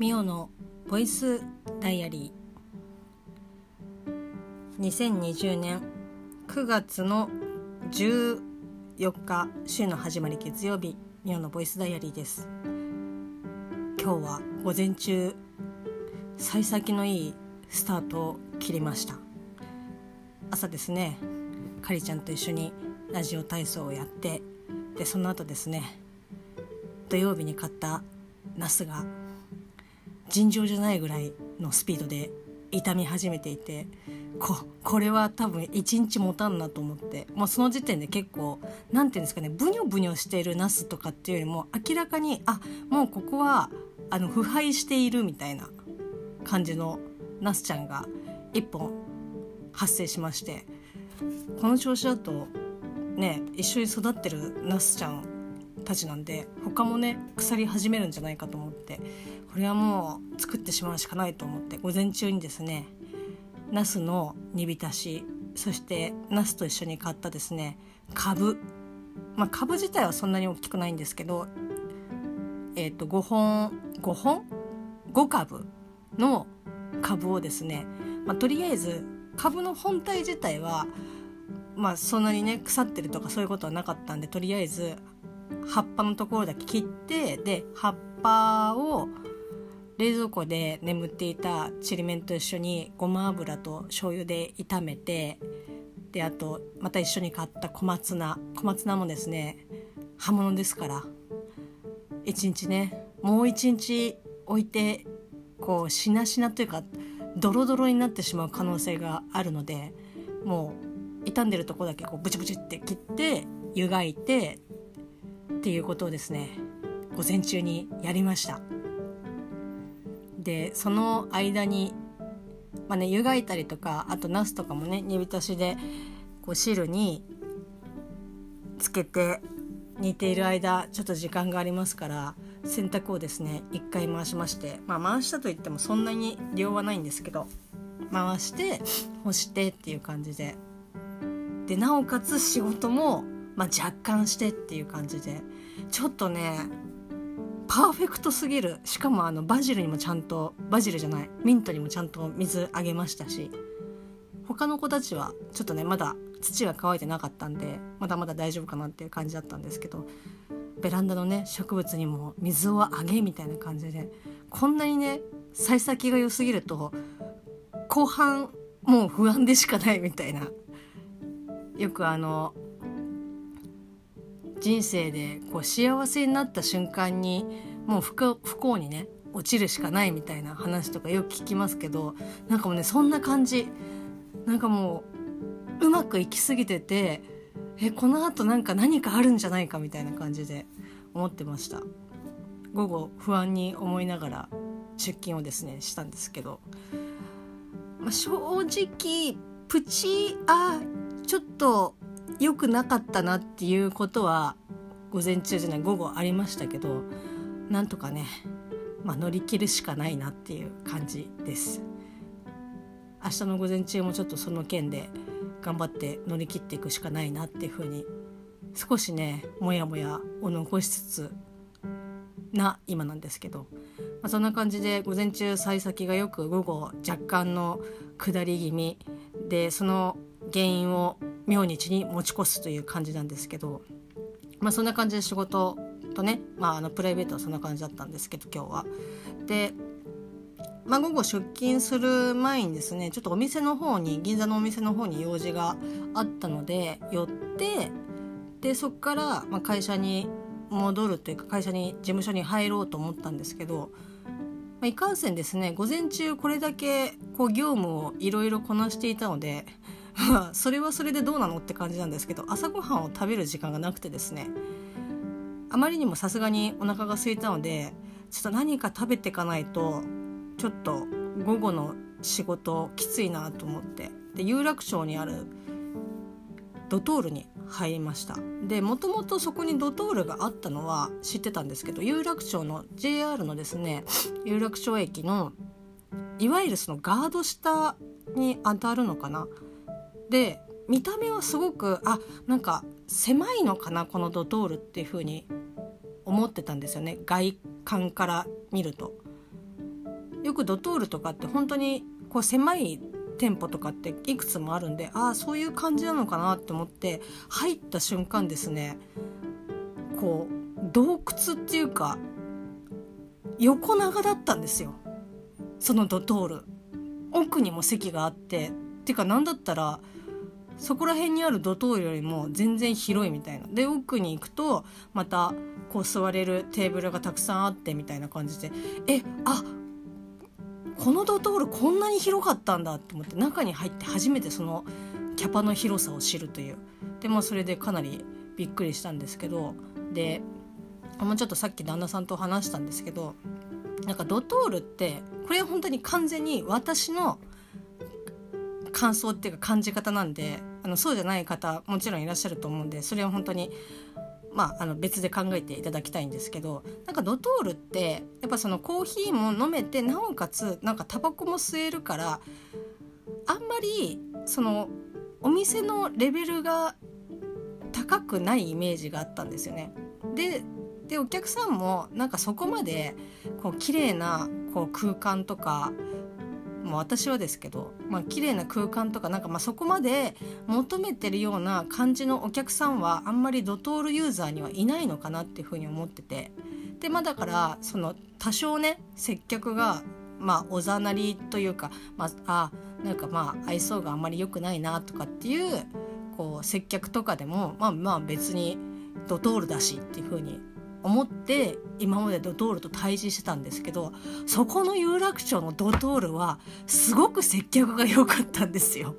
ミオのボイスダイアリー。2020年9月の14日週の始まり月曜日ミオのボイスダイアリーです。今日は午前中幸先のいいスタートを切りました。朝ですねかりちゃんと一緒にラジオ体操をやってでその後ですね土曜日に買ったナスが尋常じゃないぐらいのスピードで痛み始めていてここれは多分1日持たんなと思って。もうその時点で結構何て言うんですかねブニョブニョしているナスとかっていうよりも明らかにあもうここはあの腐敗しているみたいな感じのナスちゃんが1本発生しまして。この調子だとね一緒に育ってるナスちゃんたちなんで他もね腐り始めるんじゃないかと思ってこれはもう作ってしまうしかないと思って午前中にですねナスの煮浸しそしてナスと一緒に買ったですね株まあ株自体はそんなに大きくないんですけどえっ、ー、と5本5本？5株の株をですね、まあ、とりあえず株の本体自体はまあそんなにね腐ってるとかそういうことはなかったんでとりあえず葉っぱのところだけ切ってで葉っぱを冷蔵庫で眠っていたちりめんと一緒にごま油と醤油で炒めてであとまた一緒に買った小松菜。小松菜もですね葉物ですから一日ねもう一日置いてこうしなしなというかドロドロになってしまう可能性があるのでもう傷んでるとこだけこうブチブチって切って湯がいてっていうことをですね午前中にやりました。でその間にまあね湯がいたりとかあとナスとかもね煮浸しでこう汁につけて煮ている間ちょっと時間がありますから洗濯をですね一回回しましてまあ回したといってもそんなに量はないんですけど回して干してっていう感じで。でなおかつ仕事もまあ、若干してっていう感じで。ちょっとねパーフェクトすぎる。しかもあのバジルにもちゃんとバジルじゃない。ミントにもちゃんと水あげましたし。他の子たちはちょっとねまだ土が乾いてなかったんでまだまだ大丈夫かなっていう感じだったんですけどベランダのね植物にも水をあげみたいな感じでこんなにね幸先が良すぎると後半もう不安でしかないみたいな。よくあの人生でこう幸せになった瞬間にもう不幸にね落ちるしかないみたいな話とかよく聞きますけどなんかもうねそんな感じ。なんかもううまくいきすぎててえこのあとなんか何かあるんじゃないかみたいな感じで思ってました。午後不安に思いながら出勤をですねしたんですけど、まあ、正直プチあちょっと良くなかったなっていうことは午前中じゃない午後ありましたけどなんとかね、まあ、乗り切るしかないなっていう感じです。明日の午前中もちょっとその件で頑張って乗り切っていくしかないなっていうふうに少しねモヤモヤを残しつつな今なんですけど、まあ、そんな感じで午前中幸先がよく午後若干の下り気味でその原因を明日に持ち越すという感じなんですけど、まあ、そんな感じで仕事とね、まあ、あのプライベートはそんな感じだったんですけど今日は。でまあ、午後出勤する前にですねちょっとお店の方に銀座のお店の方に用事があったので寄ってでそこからま会社に戻るというか会社に事務所に入ろうと思ったんですけど、ま、いかんせんですね午前中これだけこう業務をいろいろこなしていたので それはそれでどうなのって感じなんですけど朝ごはんを食べる時間がなくてですね。あまりにもさすがにお腹が空いたのでちょっと何か食べていかないとちょっと午後の仕事きついなと思って。で有楽町にあるドトールに入りました。でもともとそこにドトールがあったのは知ってたんですけど有楽町の JR のですね有楽町駅のいわゆるそのガード下に当たるのかなで見た目はすごくあなんか狭いのかなこのドトールっていう風に思ってたんですよね。外観から見ると。よくドトールとかって本当にこう狭い店舗とかっていくつもあるんでああそういう感じなのかなって思って入った瞬間ですねこう洞窟っていうか横長だったんですよ。そのドトール。奥にも席があって。っていうか何だったらそこら辺にあるドトールよりも全然広いみたいな。で奥に行くとまたこう座れるテーブルがたくさんあってみたいな感じで。えあこのドトールこんなに広かったんだって思って中に入って初めてそのキャパの広さを知るという。でまあそれでかなりびっくりしたんですけど。でもうちょっとさっき旦那さんと話したんですけどなんかドトールってこれは本当に完全に私の感想っていうか感じ方なんでのそうじゃない方もちろんいらっしゃると思うんでそれは本当にまあ、あの別で考えていただきたいんですけどなんかドトールってやっぱそのコーヒーも飲めてなおかつなんかタバコも吸えるからあんまりそのお店のレベルが高くないイメージがあったんですよね。ででお客さんもなんかそこまでこう綺麗なこう空間とかもう私はですけど、まあ綺麗な空間とかなんかまあそこまで求めてるような感じのお客さんはあんまりドトールユーザーにはいないのかなっていうふうに思ってて。でまあだからその多少ね接客がまあおざなりというか、まあ、あなんかまあ愛想があんまり良くないなとかっていうこう接客とかでもまあまあ別にドトールだしっていうふうに思って今までドトールと対峙してたんですけどそこの有楽町のドトールはすごく接客が良かったんですよ。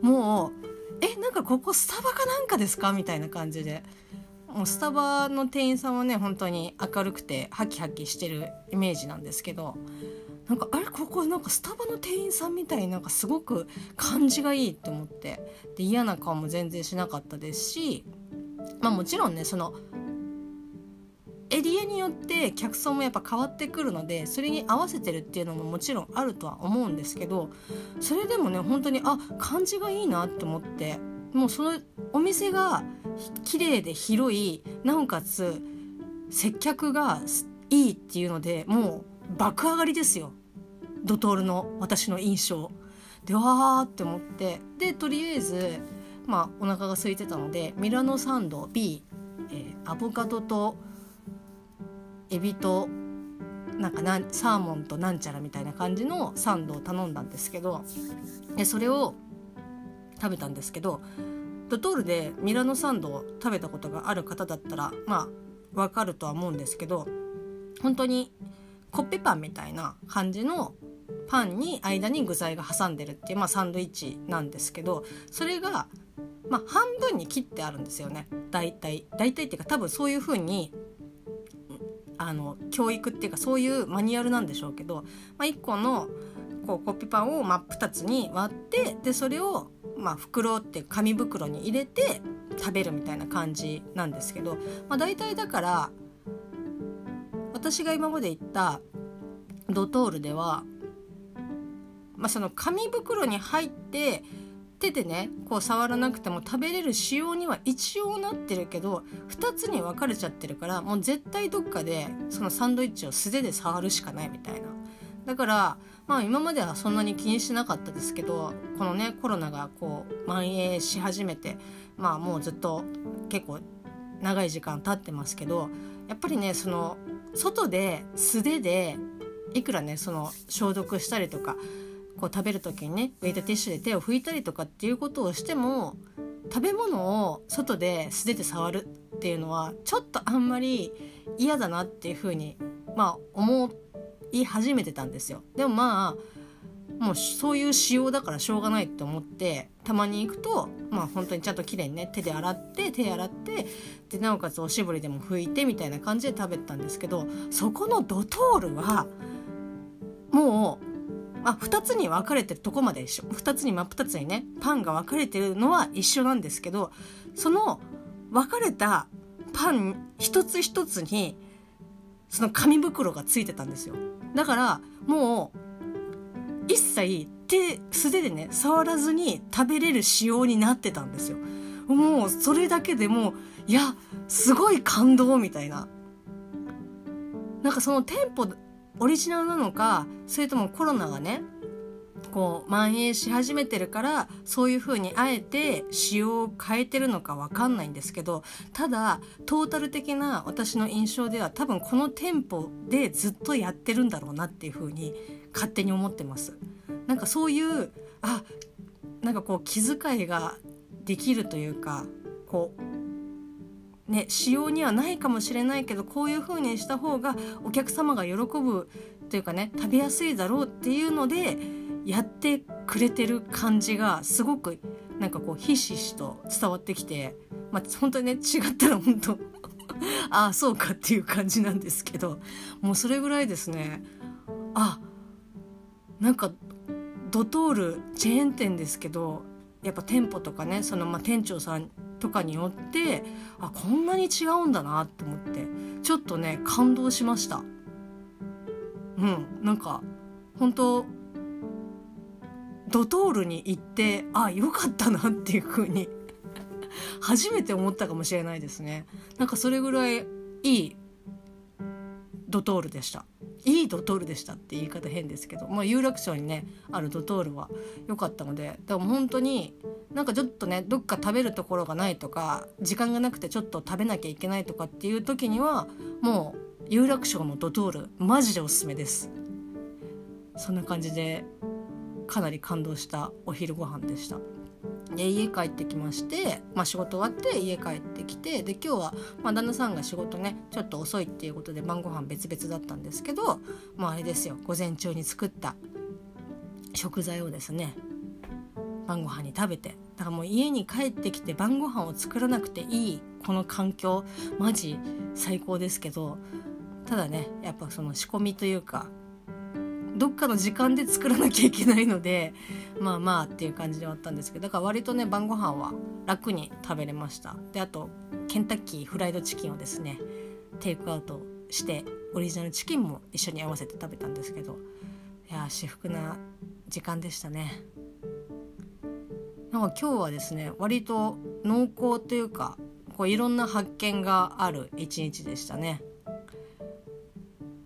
もうえなんかここスタバかなんかですかみたいな感じでもうスタバの店員さんはね本当に明るくてハキハキしてるイメージなんですけどなんかあれここなんかスタバの店員さんみたいになんかすごく感じがいいって思ってで嫌な顔も全然しなかったですしまあもちろんねそのエリアによって客層もやっぱ変わってくるのでそれに合わせてるっていうのももちろんあるとは思うんですけどそれでもね本当にあ感じがいいなって思ってもうそのお店が綺麗で広いなおかつ接客がいいっていうのでもう爆上がりですよドトールの私の印象。でわーって思ってでとりあえずまあお腹が空いてたのでミラノサンド B、えー、アボカドとエビとなんかなサーモンとなんちゃらみたいな感じのサンドを頼んだんですけどでそれを食べたんですけどドトールでミラノサンドを食べたことがある方だったらまあわかるとは思うんですけど本当にコッペパンみたいな感じのパンに間に具材が挟んでるっていう、まあ、サンドイッチなんですけどそれが、まあ、半分に切ってあるんですよね。大体大体っていうか多分そういう風にあの教育っていうかそういうマニュアルなんでしょうけど、まあ、1個のこうコッペパンを真っ二つに割ってでそれをまあ袋って紙袋に入れて食べるみたいな感じなんですけど、まあ、大体だから私が今まで行ったドトールでは、まあ、その紙袋に入って手でねこう触らなくても食べれる仕様には一応なってるけど2つに分かれちゃってるからもう絶対どっかでそのサンドイッチを素手で触るしかないみたいな。だからまあ今まではそんなに気にしなかったですけどこのねコロナがこう蔓延し始めてまあもうずっと結構長い時間経ってますけどやっぱりねその外で素手でいくらねその消毒したりとかこう食べる時にねウェイトティッシュで手を拭いたりとかっていうことをしても食べ物を外で素手で触るっていうのはちょっとあんまり嫌だなっていうふうにまあ思い始めてたんですよ。でもまあもうそういう仕様だからしょうがないって思ってたまに行くとまあ本当にちゃんときれいにね手で洗って手洗ってでなおかつおしぼりでも拭いてみたいな感じで食べたんですけどそこのドトールはもうあ2つに分かれてるとこまで一緒。2つに真っ二つにねパンが分かれてるのは一緒なんですけどその分かれたパン一つ一つにその紙袋がついてたんですよ。だからもう一切手素手でね触らずに食べれる仕様になってたんですよ。もうそれだけでもういやすごい感動みたいな。なんかその店舗オリジナルなのかそれともコロナがねこう蔓延し始めてるからそういう風にあえて仕様を変えてるのかわかんないんですけどただトータル的な私の印象では多分この店舗でずっとやってるんだろうなっていう風に勝手に思ってます。なんかそういうあなんかこう気遣いができるというかこうね仕様にはないかもしれないけどこういう風にした方がお客様が喜ぶというかね食べやすいだろうっていうのでやってくれてる感じがすごくなんかこうひしひしと伝わってきてまあ本当にね違ったら本当 ああそうかっていう感じなんですけどもうそれぐらいですね。あなんかドトールチェーン店ですけどやっぱ店舗とかねそのまあ店長さんとかによってあこんなに違うんだなって思ってちょっとね感動しました。うんなんか本当ドトールに行ってあよかったなっていう風に 初めて思ったかもしれないですね。なんかそれぐらいいいドトールでした。いいドトールでしたって言い方変ですけど、まあ、有楽町にねあるドトールは良かったのででも本当になんかちょっとねどっか食べるところがないとか時間がなくてちょっと食べなきゃいけないとかっていう時にはもう有楽町のドトールマジでおすすめですそんな感じでかなり感動したお昼ご飯でした。で家帰ってきまして、まあ、仕事終わって家帰ってきてで今日は、まあ、旦那さんが仕事ねちょっと遅いっていうことで晩ご飯別々だったんですけど、まあ、あれですよ午前中に作った食材をですね晩ご飯に食べてだからもう家に帰ってきて晩ご飯を作らなくていいこの環境マジ最高ですけどただねやっぱその仕込みというかどっかの時間で作らなきゃいけないのでまあまあっていう感じではあったんですけどだから割とね晩ご飯は楽に食べれました。であとケンタッキーフライドチキンをですねテイクアウトしてオリジナルチキンも一緒に合わせて食べたんですけどいや至福な時間でしたね。なんか今日はですね割と濃厚というかこういろんな発見がある一日でしたね。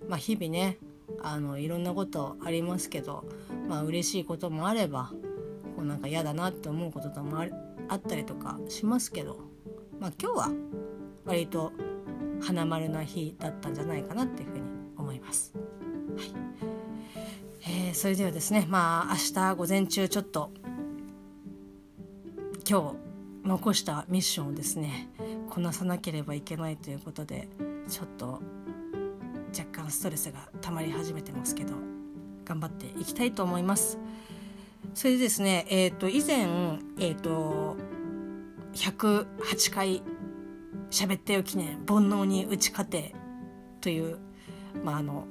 まあ日々ねあのいろんなことありますけどまあ嬉しいこともあればこうなんか嫌だなって思うことともあったりとかしますけどまあ今日は割と花丸な日だったんじゃないかなっていうふうに思います。はいえー、それではですねまあ明日午前中ちょっと今日残したミッションをですねこなさなければいけないということでちょっと若干ストレスが溜まり始めてますけど頑張っていきたいと思います。それでですねえっ、ー、と以前えっ、ー、と108回喋ってよ記念煩悩に打ち勝てというまああの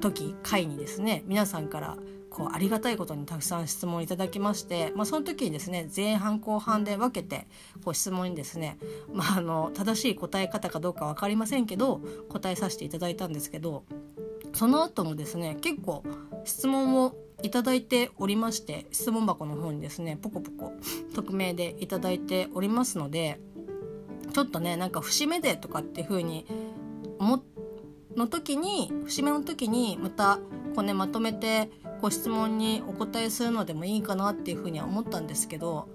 時回にですね皆さんからこうありがたいことにたくさん質問いただきまして、まあ、その時にですね前半後半で分けてこう質問にですね、まあ、あの正しい答え方かどうか分かりませんけど答えさせていただいたんですけどその後もですね結構質問をいただいておりまして質問箱の方にですねポコポコ匿名でいただいておりますのでちょっとねなんか節目でとかっていう風に思の時に節目の時にまたこうねまとめてご質問にお答えするのでもいいかなっていうふうには思ったんですけど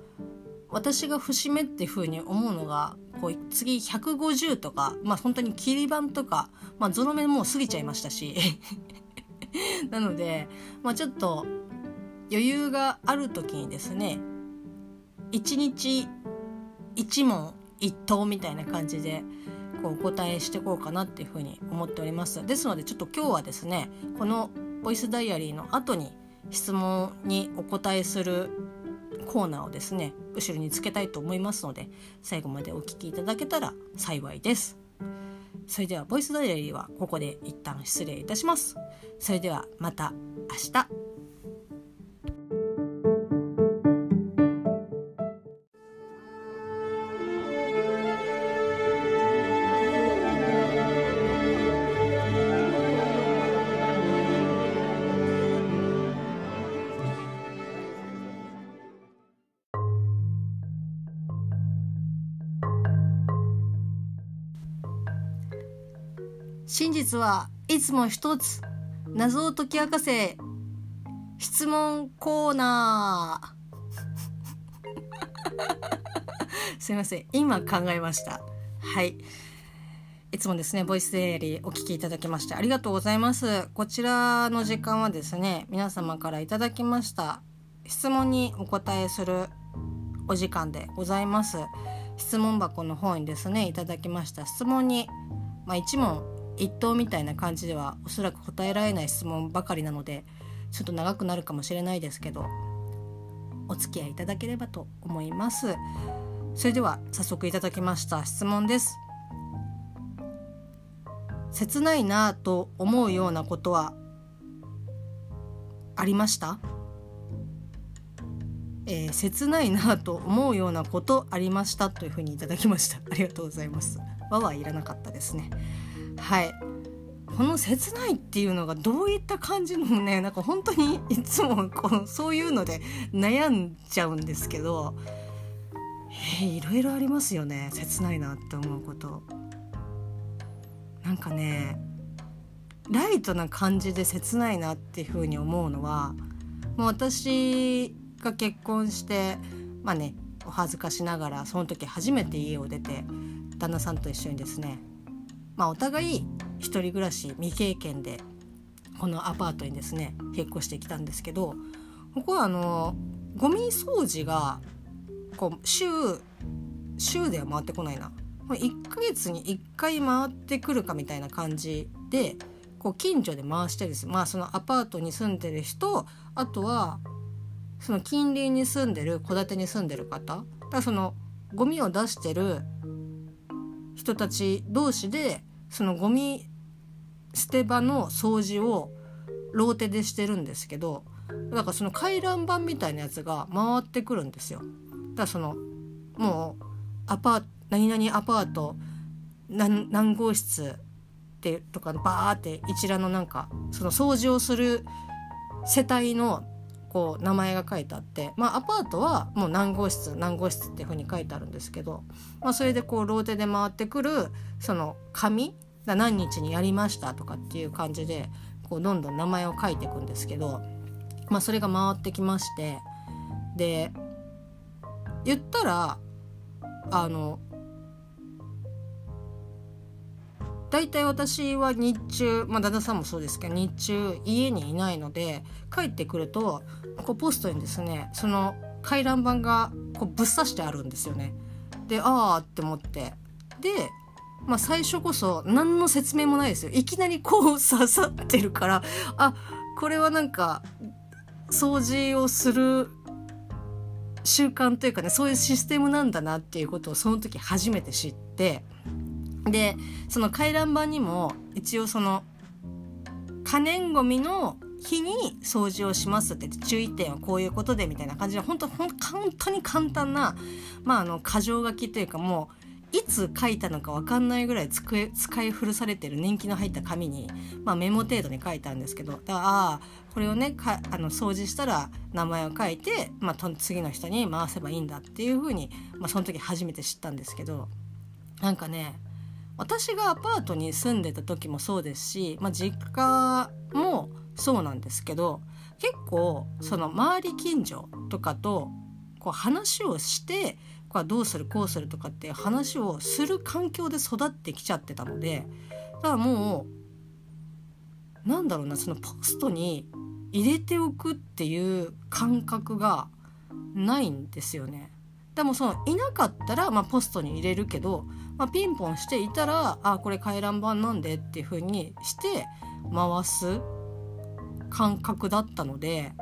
私が節目っていうふうに思うのがこう次150とかまあ本当に切り板とかまあゾロ目もう過ぎちゃいましたし。なので、まあ、ちょっと余裕がある時にですね1日1問1答みたいな感じでこうお答えしていこうかなっていうふうに思っております。ですのでちょっと今日はですねこのボイスダイアリーの後に質問にお答えするコーナーをですね後ろにつけたいと思いますので最後までお聞きいただけたら幸いです。それではボイスダイアリーはここで一旦失礼いたします。それではまた明日。真実はいつも一つ謎を解き明かせ質問コーナーすいません今考えましたはい。いつもですねボイスデイリーお聞きいただきましてありがとうございます。こちらの時間はですね皆様からいただきました。質問にお答えするお時間でございます。質問箱の方にですねいただきました。質問に、まあ、一問一答みたいな感じではおそらく答えられない質問ばかりなのでちょっと長くなるかもしれないですけどお付き合いいただければと思います。それでは早速いただきました質問です。切ないなと思うようなことはありました？えー、切ないなと思うようなことありましたというふうにいただきました。ありがとうございます。和はいらなかったですね。はい。この切ないっていうのがどういった感じのねなんか本当にいつもこのそういうので悩んじゃうんですけどえー、いろいろありますよね切ないなって思うこと。なんかねライトな感じで切ないなっていうふうに思うのはもう私が結婚してまあねお恥ずかしながらその時初めて家を出て旦那さんと一緒にですねまあお互い一人暮らし未経験でこのアパートにですね引っ越してきたんですけどここはあのゴミ掃除がこう週週では回ってこないな。1ヶ月に1回回ってくるかみたいな感じでこう近所で回してです。まあそのアパートに住んでる人あとはその近隣に住んでる戸建てに住んでる方。だそのゴミを出してる人たち同士でそのゴミ捨て場の掃除をローテでしてるんですけどだからその回覧板みたいなやつが回ってくるんですよ。だからそのもうアパート何々アパート何何号室ってとかバーって一覧のなんかその掃除をする世帯のこう名前が書いてあって、まあ、アパートはもう何号室何号室っていうふうに書いてあるんですけど、まあ、それでこうローテで回ってくるその紙何日にやりましたとかっていう感じでこうどんどん名前を書いていくんですけど、まあ、それが回ってきましてで言ったらあの大体私は日中、まあ、旦那さんもそうですけど日中家にいないので帰ってくるとこうポストにですねその回覧板がこうぶっ刺してあるんですよね。でああって思ってで、まあ、最初こそ何の説明もないですよいきなりこう刺さってるからあこれはなんか掃除をする習慣というかねそういうシステムなんだなっていうことをその時初めて知ってでその回覧板にも一応その可燃ごみの日に掃除をしますって注意点はこういうことでみたいな感じで本当本当に簡単な、まあ、あの箇条書きというかもういつ書いたのか分かんないぐらい使い使い古されてる年季の入った紙に、まあ、メモ程度に書いたんですけどだからあこれをねかあの掃除したら名前を書いて、まあ、次の人に回せばいいんだっていうふうに、まあ、その時初めて知ったんですけどなんかね私がアパートに住んでた時もそうですし、まあ、実家もそうなんですけど結構その周り近所とかとこう話をしてこうどうするこうするとかって話をする環境で育ってきちゃってたのでだからもうなんだろうなそのポストに入れておくっていう感覚がないんですよね。でもそのいなかったら、まあ、ポストに入れるけどまあ、ピンポンしていたらあこれ回覧板なんでっていう風にして回す感覚だったので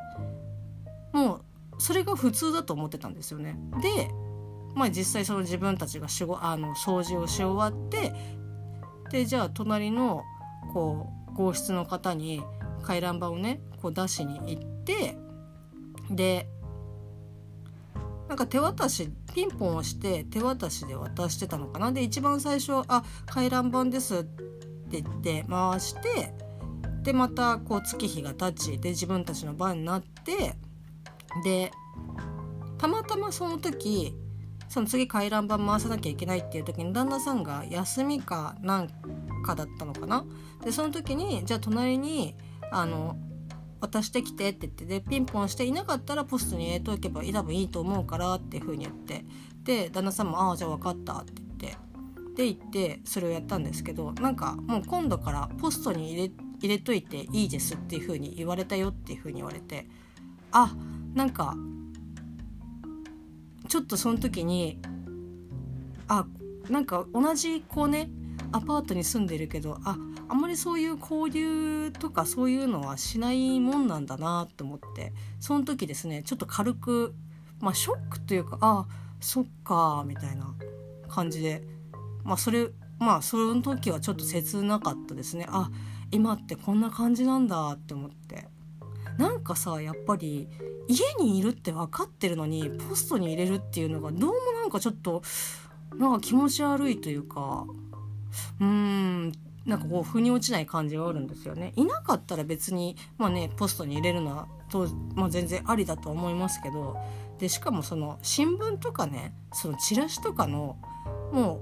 もうそれが普通だと思ってたんですよね。で、まあ、実際その自分たちがしごあの掃除をし終わってでじゃあ隣のこう合室の方に回覧板をねこう出しに行ってでなんか手渡しピンポンをして手渡しで渡してたのかな？で一番最初「あ回覧板です」って言って回してでまたこう月日が経ちで自分たちの番になってでたまたまその時その次回覧板回さなきゃいけないっていう時に旦那さんが休みかなんかだったのかな？でその時にじゃあ隣にあの渡してきてって言ってでピンポンしていなかったらポストに入れとけば多分いいと思うからっていう風に言ってで旦那さんも「ああじゃあ分かった」って言ってで行ってそれをやったんですけどなんかもう今度からポストに入れ入れといていいですっていう風に言われたよっていう風に言われてあなんかちょっとその時にあなんか同じこうねアパートに住んでるけどああんまりそういう交流とかそういうのはしないもんなんだなと思ってその時ですねちょっと軽くまあショックというかあそっかみたいな感じでまあそれまあその時はちょっと切なかったですね。あ今ってこんな感じなんだって思って。なんかさやっぱり家にいるって分かってるのにポストに入れるっていうのがどうもなんかちょっとなんか気持ち悪いというかうーんなんかこう腑に落ちない感じがあるんですよね。いなかったら別にまあねポストに入れるのはと、まあ、全然ありだと思いますけどでしかもその新聞とかねそのチラシとかのも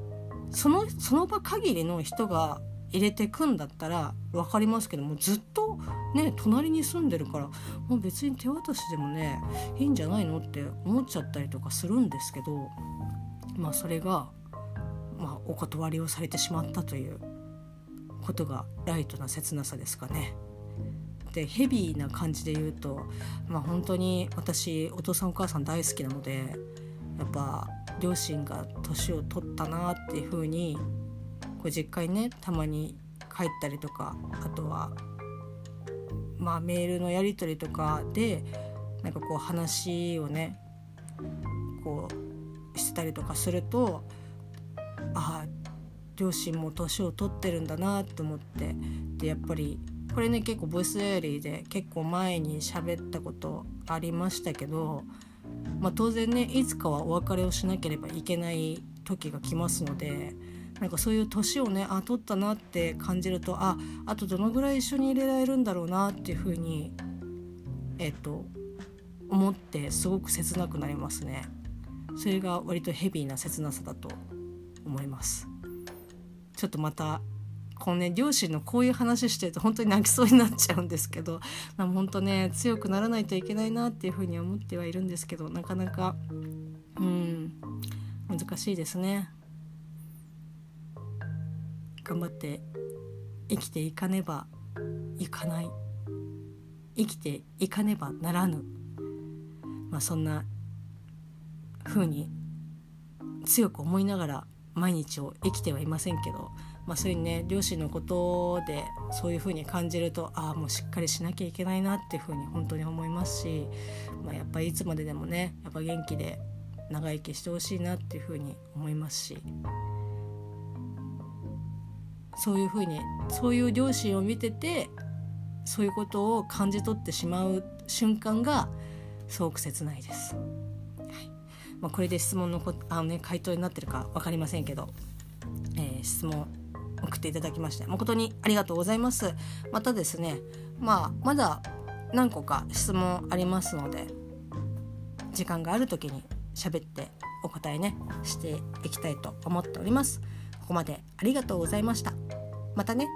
うそのその場限りの人が入れてくんだったら分かりますけどもずっとね隣に住んでるからもう別に手渡しでもねいいんじゃないのって思っちゃったりとかするんですけどまあそれが、まあ、お断りをされてしまったということがライトな切なさですかね。でヘビーな感じで言うと、まあ、本当に私お父さんお母さん大好きなのでやっぱ両親が年を取ったなっていう風にこう実家にねたまに帰ったりとかあとはまあメールのやり取りとかでなんかこう話をねこうしてたりとかするとああ両親も年を取ってるんだなと思ってでやっぱりこれね結構ボイスエアリーで結構前に喋ったことありましたけど、まあ、当然ねいつかはお別れをしなければいけない時が来ますのでなんかそういう年をねあ取ったなって感じるとああとどのぐらい一緒に入れられるんだろうなっていうふうにえっと思ってすごく切なくなりますね。それが割とヘビーな切なさだと思います。ちょっとまたこのね両親のこういう話してると本当に泣きそうになっちゃうんですけど本当ね強くならないといけないなっていうふうに思ってはいるんですけどなかなかうん難しいですね。頑張って生きていかねばいかない生きていかねばならぬまあそんな風に強く思いながら毎日を生きてはいませんけど、まあ、そういうね両親のことでそういう風に感じるとああもうしっかりしなきゃいけないなっていう風に本当に思いますし、まあ、やっぱりいつまででもねやっぱ元気で長生きしてほしいなっていう風に思いますしそういう風にそういう両親を見ててそういうことを感じ取ってしまう瞬間がすごく切ないです。まあ、これで質問のこあの、ね、回答になってるか分かりませんけど、えー、質問送っていただきまして誠にありがとうございます。またですね、まあ、まだ何個か質問ありますので時間がある時に喋ってお答えねしていきたいと思っております。ここまでありがとうございました。またね